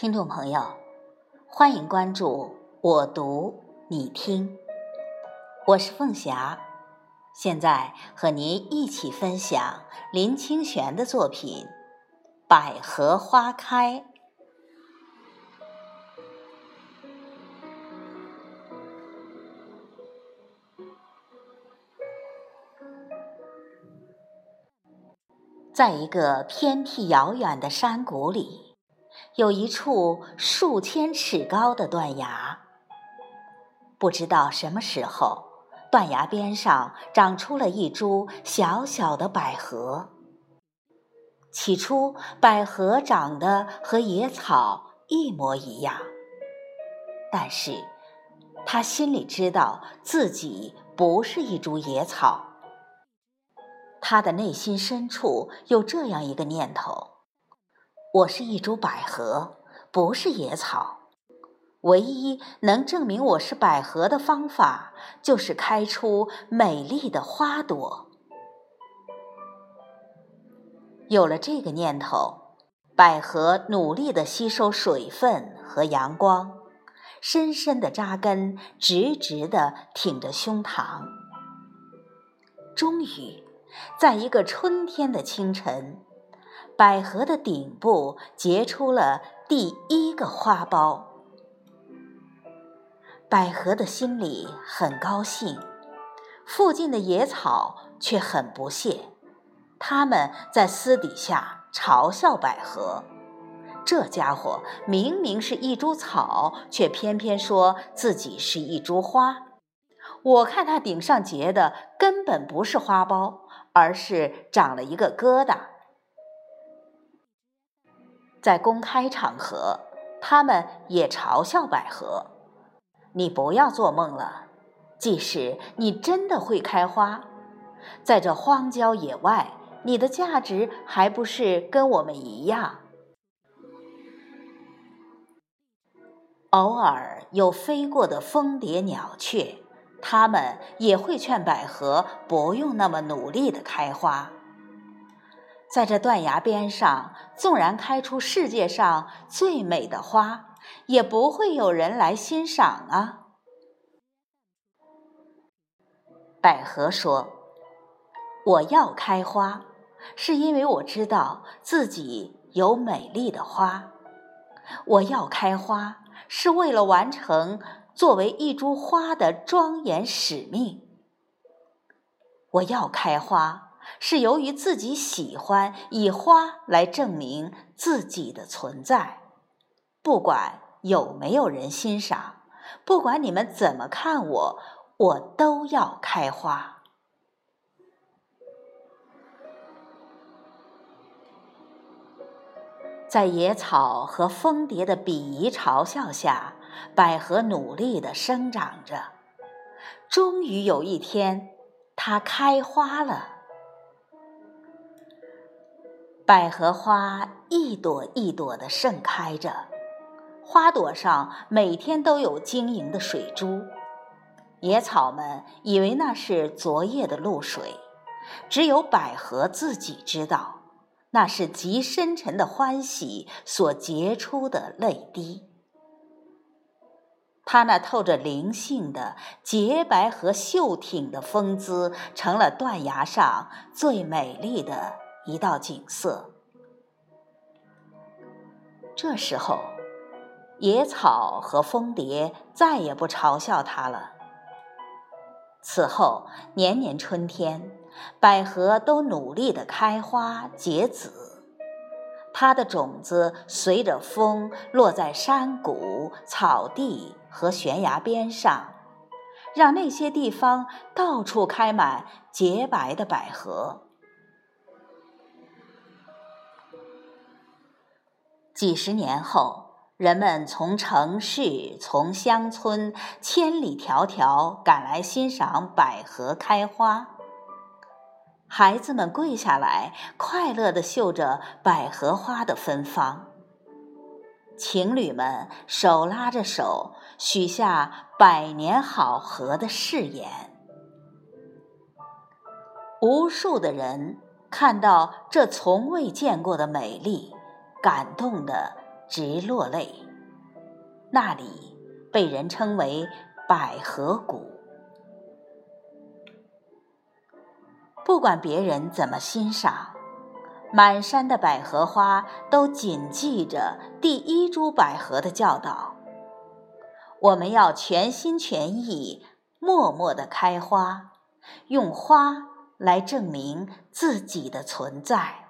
听众朋友，欢迎关注我读你听，我是凤霞，现在和您一起分享林清玄的作品《百合花开》。在一个偏僻遥远的山谷里。有一处数千尺高的断崖，不知道什么时候，断崖边上长出了一株小小的百合。起初，百合长得和野草一模一样，但是，他心里知道自己不是一株野草。他的内心深处有这样一个念头。我是一株百合，不是野草。唯一能证明我是百合的方法，就是开出美丽的花朵。有了这个念头，百合努力地吸收水分和阳光，深深地扎根，直直地挺着胸膛。终于，在一个春天的清晨。百合的顶部结出了第一个花苞，百合的心里很高兴，附近的野草却很不屑，他们在私底下嘲笑百合：这家伙明明是一株草，却偏偏说自己是一株花。我看他顶上结的根本不是花苞，而是长了一个疙瘩。在公开场合，他们也嘲笑百合：“你不要做梦了，即使你真的会开花，在这荒郊野外，你的价值还不是跟我们一样？”偶尔有飞过的蜂蝶、鸟雀，他们也会劝百合不用那么努力的开花。在这断崖边上，纵然开出世界上最美的花，也不会有人来欣赏啊。百合说：“我要开花，是因为我知道自己有美丽的花。我要开花，是为了完成作为一株花的庄严使命。我要开花。”是由于自己喜欢以花来证明自己的存在，不管有没有人欣赏，不管你们怎么看我，我都要开花。在野草和蜂蝶的鄙夷嘲笑下，百合努力的生长着，终于有一天，它开花了。百合花一朵一朵的盛开着，花朵上每天都有晶莹的水珠。野草们以为那是昨夜的露水，只有百合自己知道，那是极深沉的欢喜所结出的泪滴。它那透着灵性的洁白和秀挺的风姿，成了断崖上最美丽的。一道景色。这时候，野草和蜂蝶再也不嘲笑它了。此后，年年春天，百合都努力的开花结籽，它的种子随着风落在山谷、草地和悬崖边上，让那些地方到处开满洁白的百合。几十年后，人们从城市、从乡村千里迢迢赶来欣赏百合开花。孩子们跪下来，快乐地嗅着百合花的芬芳。情侣们手拉着手，许下百年好合的誓言。无数的人看到这从未见过的美丽。感动的直落泪。那里被人称为百合谷。不管别人怎么欣赏，满山的百合花都谨记着第一株百合的教导：我们要全心全意、默默的开花，用花来证明自己的存在。